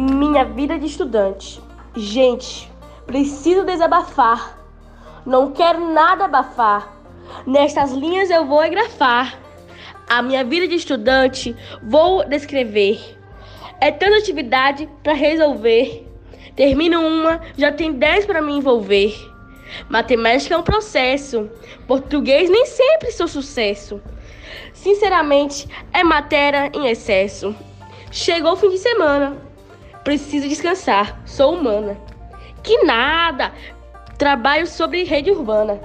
Minha vida de estudante. Gente, preciso desabafar. Não quero nada abafar. Nestas linhas eu vou grafar. A minha vida de estudante vou descrever. É tanta atividade para resolver. Termino uma, já tem dez para me envolver. Matemática é um processo. Português nem sempre sou sucesso. Sinceramente, é matéria em excesso. Chegou o fim de semana. Preciso descansar. Sou humana. Que nada! Trabalho sobre rede urbana.